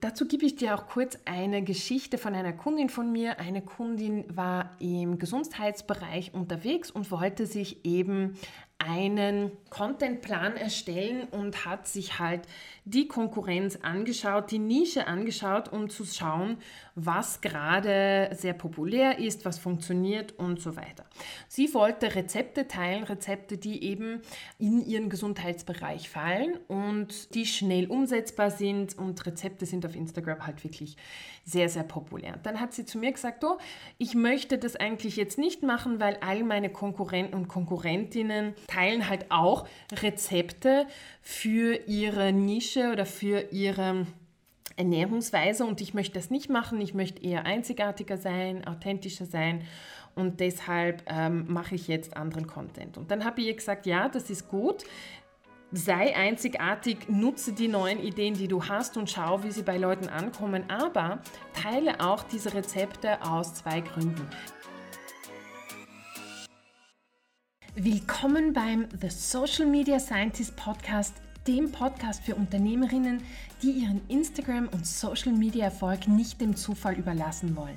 Dazu gebe ich dir auch kurz eine Geschichte von einer Kundin von mir. Eine Kundin war im Gesundheitsbereich unterwegs und wollte sich eben einen Contentplan erstellen und hat sich halt die Konkurrenz angeschaut, die Nische angeschaut, um zu schauen, was gerade sehr populär ist, was funktioniert und so weiter. Sie wollte Rezepte teilen, Rezepte, die eben in ihren Gesundheitsbereich fallen und die schnell umsetzbar sind und Rezepte sind auf Instagram halt wirklich sehr, sehr populär. Dann hat sie zu mir gesagt, oh, ich möchte das eigentlich jetzt nicht machen, weil all meine Konkurrenten und Konkurrentinnen teilen halt auch Rezepte für ihre Nische oder für ihre Ernährungsweise und ich möchte das nicht machen. Ich möchte eher einzigartiger sein, authentischer sein und deshalb ähm, mache ich jetzt anderen Content. Und dann habe ich ihr gesagt, ja, das ist gut. Sei einzigartig, nutze die neuen Ideen, die du hast und schau, wie sie bei Leuten ankommen. Aber teile auch diese Rezepte aus zwei Gründen. Willkommen beim The Social Media Scientist Podcast, dem Podcast für Unternehmerinnen, die ihren Instagram- und Social Media Erfolg nicht dem Zufall überlassen wollen.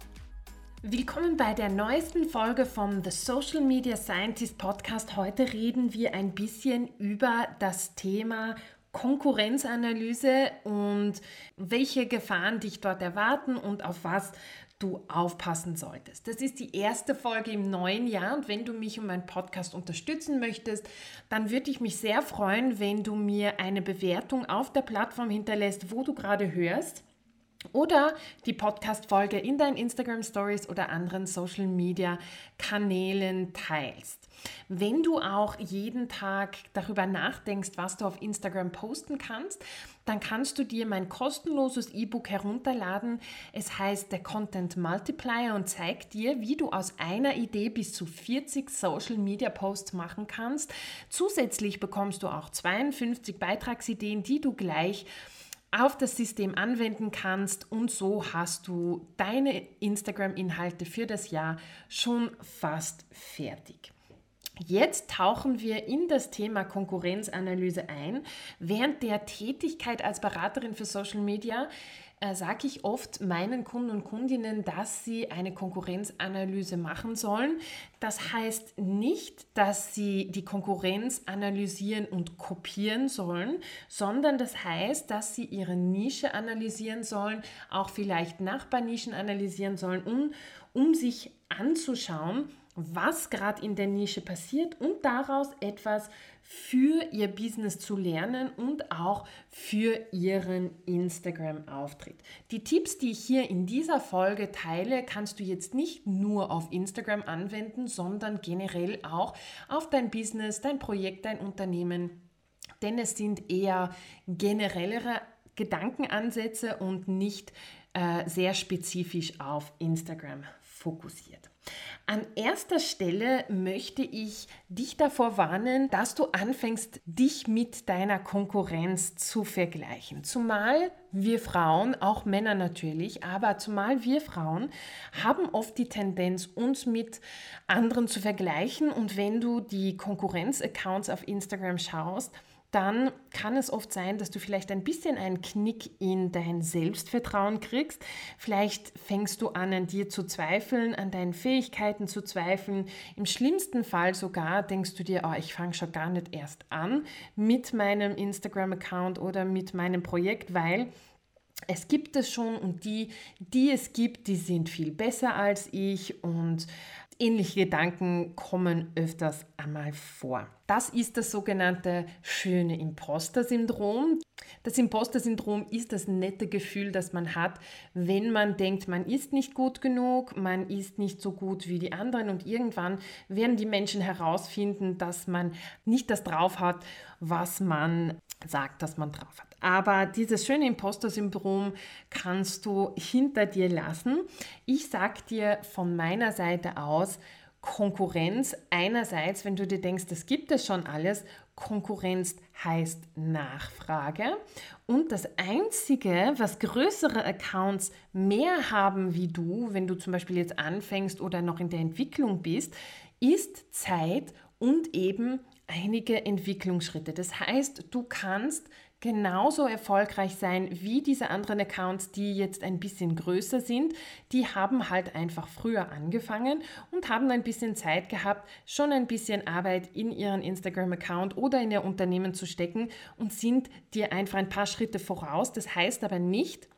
Willkommen bei der neuesten Folge vom The Social Media Scientist Podcast. Heute reden wir ein bisschen über das Thema Konkurrenzanalyse und welche Gefahren dich dort erwarten und auf was du aufpassen solltest. Das ist die erste Folge im neuen Jahr und wenn du mich und meinen Podcast unterstützen möchtest, dann würde ich mich sehr freuen, wenn du mir eine Bewertung auf der Plattform hinterlässt, wo du gerade hörst oder die Podcast-Folge in deinen Instagram Stories oder anderen Social Media Kanälen teilst. Wenn du auch jeden Tag darüber nachdenkst, was du auf Instagram posten kannst, dann kannst du dir mein kostenloses E-Book herunterladen. Es heißt der Content Multiplier und zeigt dir, wie du aus einer Idee bis zu 40 Social Media Posts machen kannst. Zusätzlich bekommst du auch 52 Beitragsideen, die du gleich auf das System anwenden kannst und so hast du deine Instagram-Inhalte für das Jahr schon fast fertig. Jetzt tauchen wir in das Thema Konkurrenzanalyse ein. Während der Tätigkeit als Beraterin für Social Media äh, sage ich oft meinen Kunden und Kundinnen, dass sie eine Konkurrenzanalyse machen sollen. Das heißt nicht, dass sie die Konkurrenz analysieren und kopieren sollen, sondern das heißt, dass sie ihre Nische analysieren sollen, auch vielleicht Nachbarnischen analysieren sollen, um, um sich anzuschauen, was gerade in der Nische passiert und daraus etwas für ihr Business zu lernen und auch für ihren Instagram-Auftritt. Die Tipps, die ich hier in dieser Folge teile, kannst du jetzt nicht nur auf Instagram anwenden, sondern generell auch auf dein Business, dein Projekt, dein Unternehmen, denn es sind eher generellere Gedankenansätze und nicht äh, sehr spezifisch auf Instagram fokussiert. An erster Stelle möchte ich dich davor warnen, dass du anfängst, dich mit deiner Konkurrenz zu vergleichen. Zumal wir Frauen, auch Männer natürlich, aber zumal wir Frauen haben oft die Tendenz, uns mit anderen zu vergleichen. Und wenn du die Konkurrenz-Accounts auf Instagram schaust, dann kann es oft sein, dass du vielleicht ein bisschen einen Knick in dein Selbstvertrauen kriegst. Vielleicht fängst du an, an dir zu zweifeln, an deinen Fähigkeiten zu zweifeln. Im schlimmsten Fall sogar denkst du dir, oh, ich fange schon gar nicht erst an mit meinem Instagram-Account oder mit meinem Projekt, weil es gibt es schon und die, die es gibt, die sind viel besser als ich und Ähnliche Gedanken kommen öfters einmal vor. Das ist das sogenannte schöne Imposter-Syndrom. Das Imposter-Syndrom ist das nette Gefühl, das man hat, wenn man denkt, man ist nicht gut genug, man ist nicht so gut wie die anderen und irgendwann werden die Menschen herausfinden, dass man nicht das drauf hat, was man sagt, dass man drauf hat. Aber dieses schöne Imposter-Syndrom kannst du hinter dir lassen. Ich sag dir von meiner Seite aus, Konkurrenz einerseits, wenn du dir denkst, das gibt es schon alles, Konkurrenz heißt Nachfrage. Und das Einzige, was größere Accounts mehr haben wie du, wenn du zum Beispiel jetzt anfängst oder noch in der Entwicklung bist, ist Zeit und eben einige Entwicklungsschritte. Das heißt, du kannst genauso erfolgreich sein wie diese anderen Accounts, die jetzt ein bisschen größer sind. Die haben halt einfach früher angefangen und haben ein bisschen Zeit gehabt, schon ein bisschen Arbeit in ihren Instagram-Account oder in ihr Unternehmen zu stecken und sind dir einfach ein paar Schritte voraus. Das heißt aber nicht,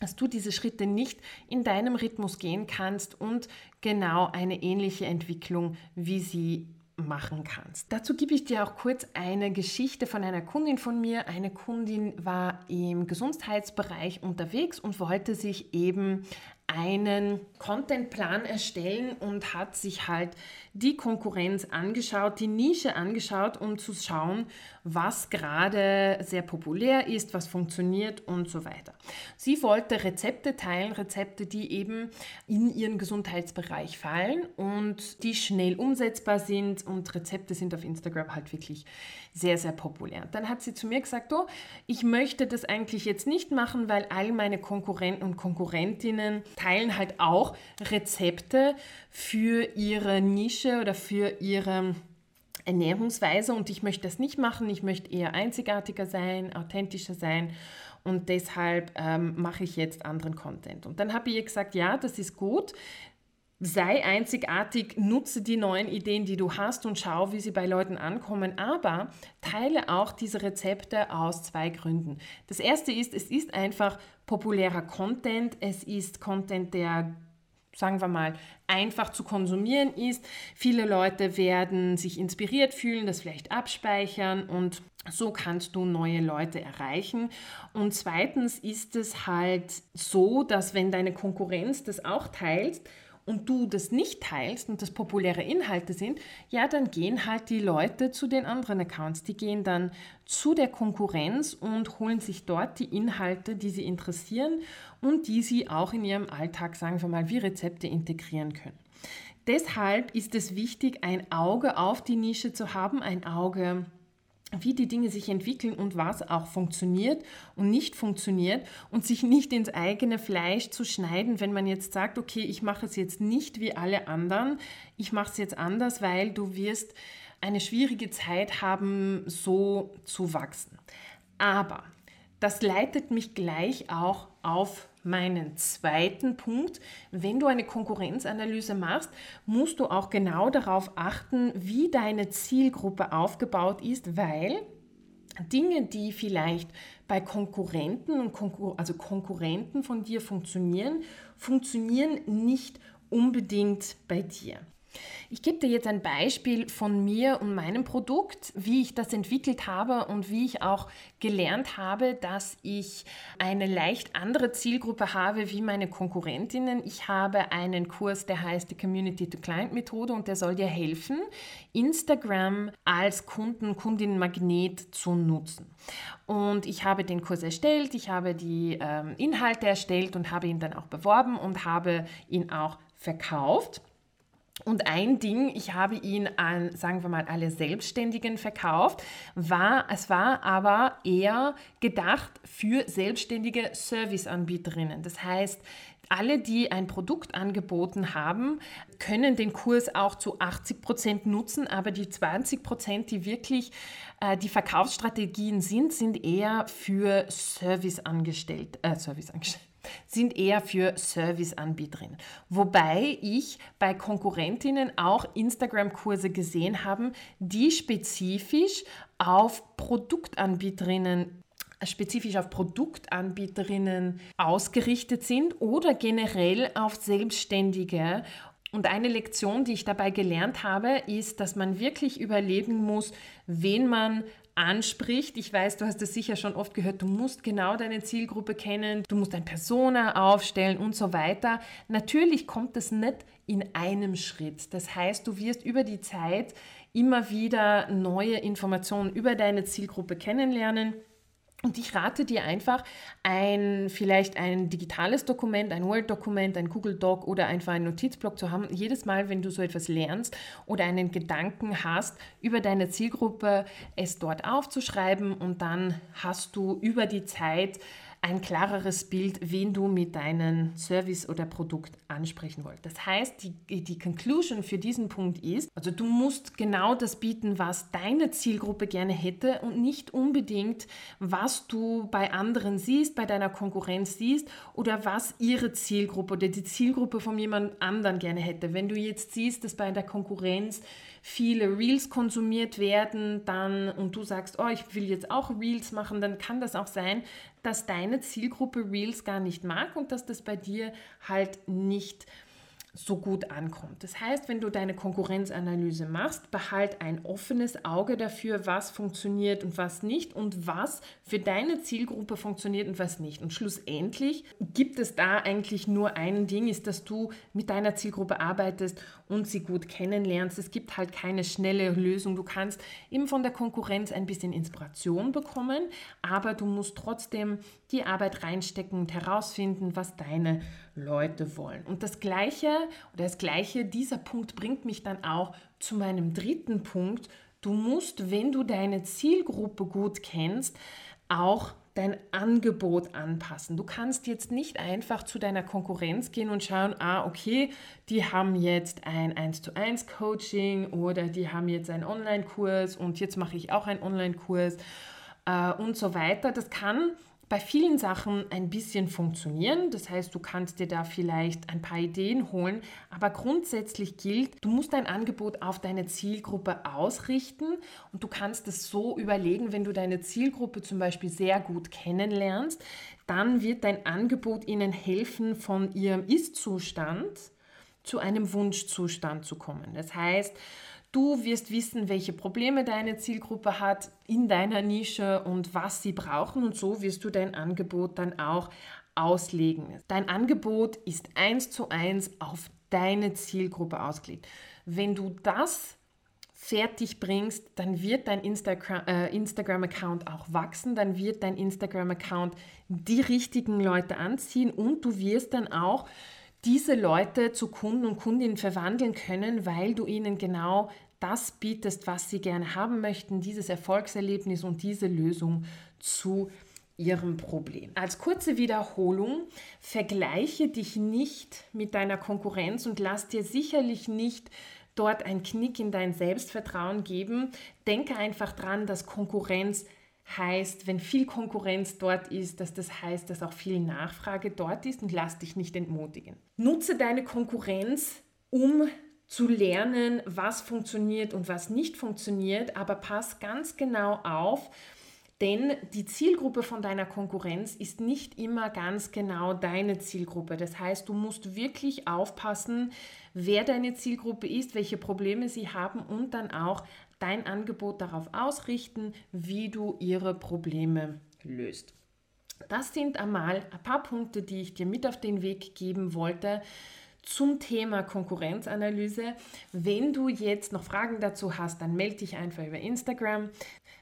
dass du diese Schritte nicht in deinem Rhythmus gehen kannst und genau eine ähnliche Entwicklung wie sie machen kannst. Dazu gebe ich dir auch kurz eine Geschichte von einer Kundin von mir. Eine Kundin war im Gesundheitsbereich unterwegs und wollte sich eben einen Contentplan erstellen und hat sich halt die Konkurrenz angeschaut, die Nische angeschaut, um zu schauen, was gerade sehr populär ist, was funktioniert und so weiter. Sie wollte Rezepte teilen, Rezepte, die eben in ihren Gesundheitsbereich fallen und die schnell umsetzbar sind und Rezepte sind auf Instagram halt wirklich sehr, sehr populär. Dann hat sie zu mir gesagt, oh, ich möchte das eigentlich jetzt nicht machen, weil all meine Konkurrenten und Konkurrentinnen teilen halt auch Rezepte für ihre Nische oder für ihre Ernährungsweise und ich möchte das nicht machen. Ich möchte eher einzigartiger sein, authentischer sein und deshalb ähm, mache ich jetzt anderen Content. Und dann habe ich ihr gesagt, ja, das ist gut. Sei einzigartig, nutze die neuen Ideen, die du hast und schau, wie sie bei Leuten ankommen. Aber teile auch diese Rezepte aus zwei Gründen. Das erste ist, es ist einfach populärer Content. Es ist Content, der sagen wir mal, einfach zu konsumieren ist. Viele Leute werden sich inspiriert fühlen, das vielleicht abspeichern und so kannst du neue Leute erreichen. Und zweitens ist es halt so, dass wenn deine Konkurrenz das auch teilt, und du das nicht teilst und das populäre Inhalte sind, ja, dann gehen halt die Leute zu den anderen Accounts. Die gehen dann zu der Konkurrenz und holen sich dort die Inhalte, die sie interessieren und die sie auch in ihrem Alltag, sagen wir mal, wie Rezepte integrieren können. Deshalb ist es wichtig, ein Auge auf die Nische zu haben, ein Auge wie die Dinge sich entwickeln und was auch funktioniert und nicht funktioniert und sich nicht ins eigene Fleisch zu schneiden, wenn man jetzt sagt, okay, ich mache es jetzt nicht wie alle anderen, ich mache es jetzt anders, weil du wirst eine schwierige Zeit haben, so zu wachsen. Aber das leitet mich gleich auch auf meinen zweiten Punkt. Wenn du eine Konkurrenzanalyse machst, musst du auch genau darauf achten, wie deine Zielgruppe aufgebaut ist, weil Dinge, die vielleicht bei Konkurrenten und Konkur also Konkurrenten von dir funktionieren, funktionieren nicht unbedingt bei dir. Ich gebe dir jetzt ein Beispiel von mir und meinem Produkt, wie ich das entwickelt habe und wie ich auch gelernt habe, dass ich eine leicht andere Zielgruppe habe wie meine Konkurrentinnen. Ich habe einen Kurs, der heißt die Community-to-Client-Methode und der soll dir helfen, Instagram als Kunden, Kundinnenmagnet zu nutzen. Und ich habe den Kurs erstellt, ich habe die ähm, Inhalte erstellt und habe ihn dann auch beworben und habe ihn auch verkauft. Und ein Ding, ich habe ihn an, sagen wir mal, alle Selbstständigen verkauft, war, es war aber eher gedacht für selbstständige Serviceanbieterinnen. Das heißt, alle, die ein Produkt angeboten haben, können den Kurs auch zu 80 Prozent nutzen, aber die 20 Prozent, die wirklich äh, die Verkaufsstrategien sind, sind eher für Serviceangestellte, äh, Serviceangestellte sind eher für Serviceanbieterinnen. Wobei ich bei Konkurrentinnen auch Instagram-Kurse gesehen habe, die spezifisch auf Produktanbieterinnen spezifisch auf Produktanbieterinnen ausgerichtet sind oder generell auf Selbstständige. Und eine Lektion, die ich dabei gelernt habe, ist, dass man wirklich überlegen muss, wen man anspricht. Ich weiß, du hast es sicher schon oft gehört, du musst genau deine Zielgruppe kennen, du musst ein Persona aufstellen und so weiter. Natürlich kommt das nicht in einem Schritt. Das heißt, du wirst über die Zeit immer wieder neue Informationen über deine Zielgruppe kennenlernen. Und ich rate dir einfach, ein, vielleicht ein digitales Dokument, ein Word-Dokument, ein Google Doc oder einfach einen Notizblock zu haben. Jedes Mal, wenn du so etwas lernst oder einen Gedanken hast über deine Zielgruppe, es dort aufzuschreiben und dann hast du über die Zeit ein klareres Bild, wen du mit deinem Service oder Produkt ansprechen wolltest. Das heißt, die, die Conclusion für diesen Punkt ist, also du musst genau das bieten, was deine Zielgruppe gerne hätte und nicht unbedingt, was du bei anderen siehst, bei deiner Konkurrenz siehst oder was ihre Zielgruppe oder die Zielgruppe von jemand anderen gerne hätte. Wenn du jetzt siehst, dass bei der Konkurrenz viele Reels konsumiert werden, dann und du sagst, oh, ich will jetzt auch Reels machen, dann kann das auch sein, dass deine Zielgruppe Reels gar nicht mag und dass das bei dir halt nicht so gut ankommt. Das heißt, wenn du deine Konkurrenzanalyse machst, behalt ein offenes Auge dafür, was funktioniert und was nicht und was für deine Zielgruppe funktioniert und was nicht. Und schlussendlich gibt es da eigentlich nur ein Ding, ist, dass du mit deiner Zielgruppe arbeitest und sie gut kennenlernst. Es gibt halt keine schnelle Lösung. Du kannst eben von der Konkurrenz ein bisschen Inspiration bekommen, aber du musst trotzdem die Arbeit reinstecken und herausfinden, was deine Leute wollen. Und das Gleiche oder das Gleiche, dieser Punkt bringt mich dann auch zu meinem dritten Punkt. Du musst, wenn du deine Zielgruppe gut kennst, auch dein Angebot anpassen. Du kannst jetzt nicht einfach zu deiner Konkurrenz gehen und schauen, ah, okay, die haben jetzt ein 1 zu 1 Coaching oder die haben jetzt einen Online-Kurs und jetzt mache ich auch einen Online-Kurs äh, und so weiter. Das kann bei vielen Sachen ein bisschen funktionieren. Das heißt, du kannst dir da vielleicht ein paar Ideen holen, aber grundsätzlich gilt, du musst dein Angebot auf deine Zielgruppe ausrichten und du kannst es so überlegen, wenn du deine Zielgruppe zum Beispiel sehr gut kennenlernst, dann wird dein Angebot ihnen helfen, von ihrem Ist-Zustand zu einem Wunschzustand zu kommen. Das heißt, Du wirst wissen, welche Probleme deine Zielgruppe hat in deiner Nische und was sie brauchen und so wirst du dein Angebot dann auch auslegen. Dein Angebot ist eins zu eins auf deine Zielgruppe ausgelegt. Wenn du das fertig bringst, dann wird dein äh, Instagram-Account auch wachsen, dann wird dein Instagram-Account die richtigen Leute anziehen und du wirst dann auch diese Leute zu Kunden und Kundinnen verwandeln können, weil du ihnen genau das bietest, was sie gerne haben möchten, dieses Erfolgserlebnis und diese Lösung zu ihrem Problem. Als kurze Wiederholung, vergleiche dich nicht mit deiner Konkurrenz und lass dir sicherlich nicht dort einen Knick in dein Selbstvertrauen geben. Denke einfach dran, dass Konkurrenz heißt, wenn viel Konkurrenz dort ist, dass das heißt, dass auch viel Nachfrage dort ist und lass dich nicht entmutigen. Nutze deine Konkurrenz, um zu lernen, was funktioniert und was nicht funktioniert, aber pass ganz genau auf, denn die Zielgruppe von deiner Konkurrenz ist nicht immer ganz genau deine Zielgruppe. Das heißt, du musst wirklich aufpassen, wer deine Zielgruppe ist, welche Probleme sie haben und dann auch dein Angebot darauf ausrichten, wie du ihre Probleme löst. Das sind einmal ein paar Punkte, die ich dir mit auf den Weg geben wollte zum Thema Konkurrenzanalyse. Wenn du jetzt noch Fragen dazu hast, dann melde dich einfach über Instagram.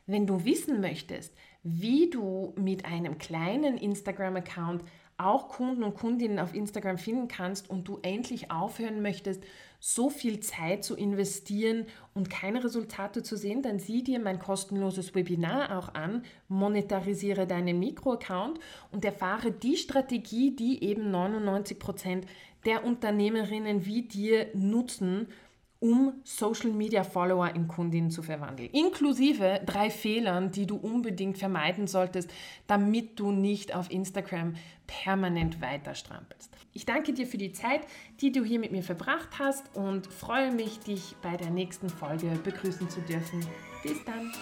Wenn du wissen möchtest, wie du mit einem kleinen Instagram-Account auch Kunden und Kundinnen auf Instagram finden kannst und du endlich aufhören möchtest, so viel Zeit zu investieren und keine Resultate zu sehen, dann sieh dir mein kostenloses Webinar auch an, monetarisiere deinen Mikroaccount und erfahre die Strategie, die eben 99 Prozent der Unternehmerinnen wie dir nutzen, um Social Media Follower in Kundinnen zu verwandeln. Inklusive drei Fehlern, die du unbedingt vermeiden solltest, damit du nicht auf Instagram permanent weiter strampelst. Ich danke dir für die Zeit, die du hier mit mir verbracht hast und freue mich, dich bei der nächsten Folge begrüßen zu dürfen. Bis dann!